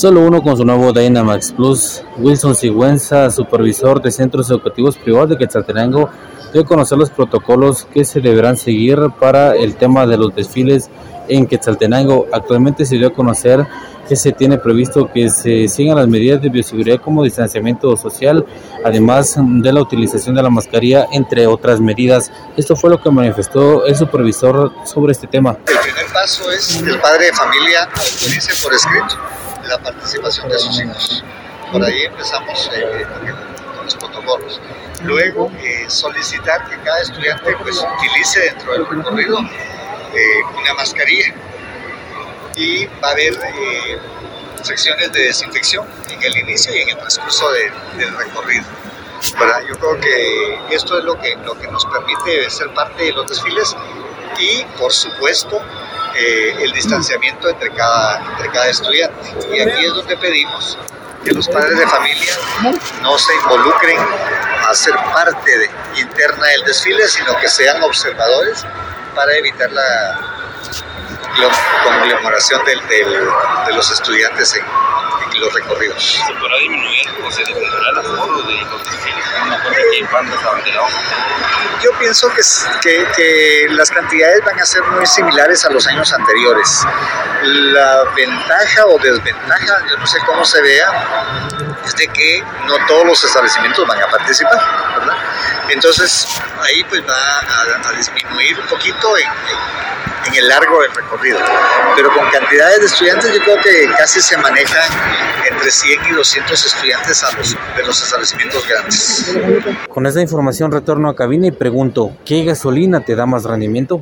Solo uno con su nuevo Dynamax Plus. Wilson Sigüenza, supervisor de centros educativos privados de Quetzaltenango, dio a conocer los protocolos que se deberán seguir para el tema de los desfiles en Quetzaltenango. Actualmente se dio a conocer que se tiene previsto que se sigan las medidas de bioseguridad como distanciamiento social, además de la utilización de la mascarilla, entre otras medidas. Esto fue lo que manifestó el supervisor sobre este tema. El primer paso es que el padre de familia autorice por escrito la participación de sus hijos. Por ahí empezamos eh, con los protocolos. Luego, eh, solicitar que cada estudiante pues, utilice dentro del recorrido eh, una mascarilla y va a haber eh, secciones de desinfección en el inicio y en el transcurso del recorrido. Yo creo que esto es lo que, lo que nos permite ser parte de los desfiles y, por supuesto, eh, el distanciamiento entre cada, entre cada estudiante. Y aquí es donde pedimos que los padres de familia no se involucren a ser parte interna del desfile, sino que sean observadores para evitar la, del, de los estudiantes en, los recorridos. ¿Se podrá disminuir o se disminuirá el aforo de los desfiles? Yo pienso que, que, que, las cantidades van a ser muy similares a los años anteriores. La ventaja o desventaja, yo no sé cómo se vea, es de que no todos los establecimientos van a participar, ¿verdad? Entonces ahí pues va a, a disminuir un poquito en el largo del recorrido. Pero con cantidades de estudiantes yo creo que casi se manejan entre 100 y 200 estudiantes a los, de los establecimientos grandes. Con esta información retorno a cabina y pregunto, ¿qué gasolina te da más rendimiento?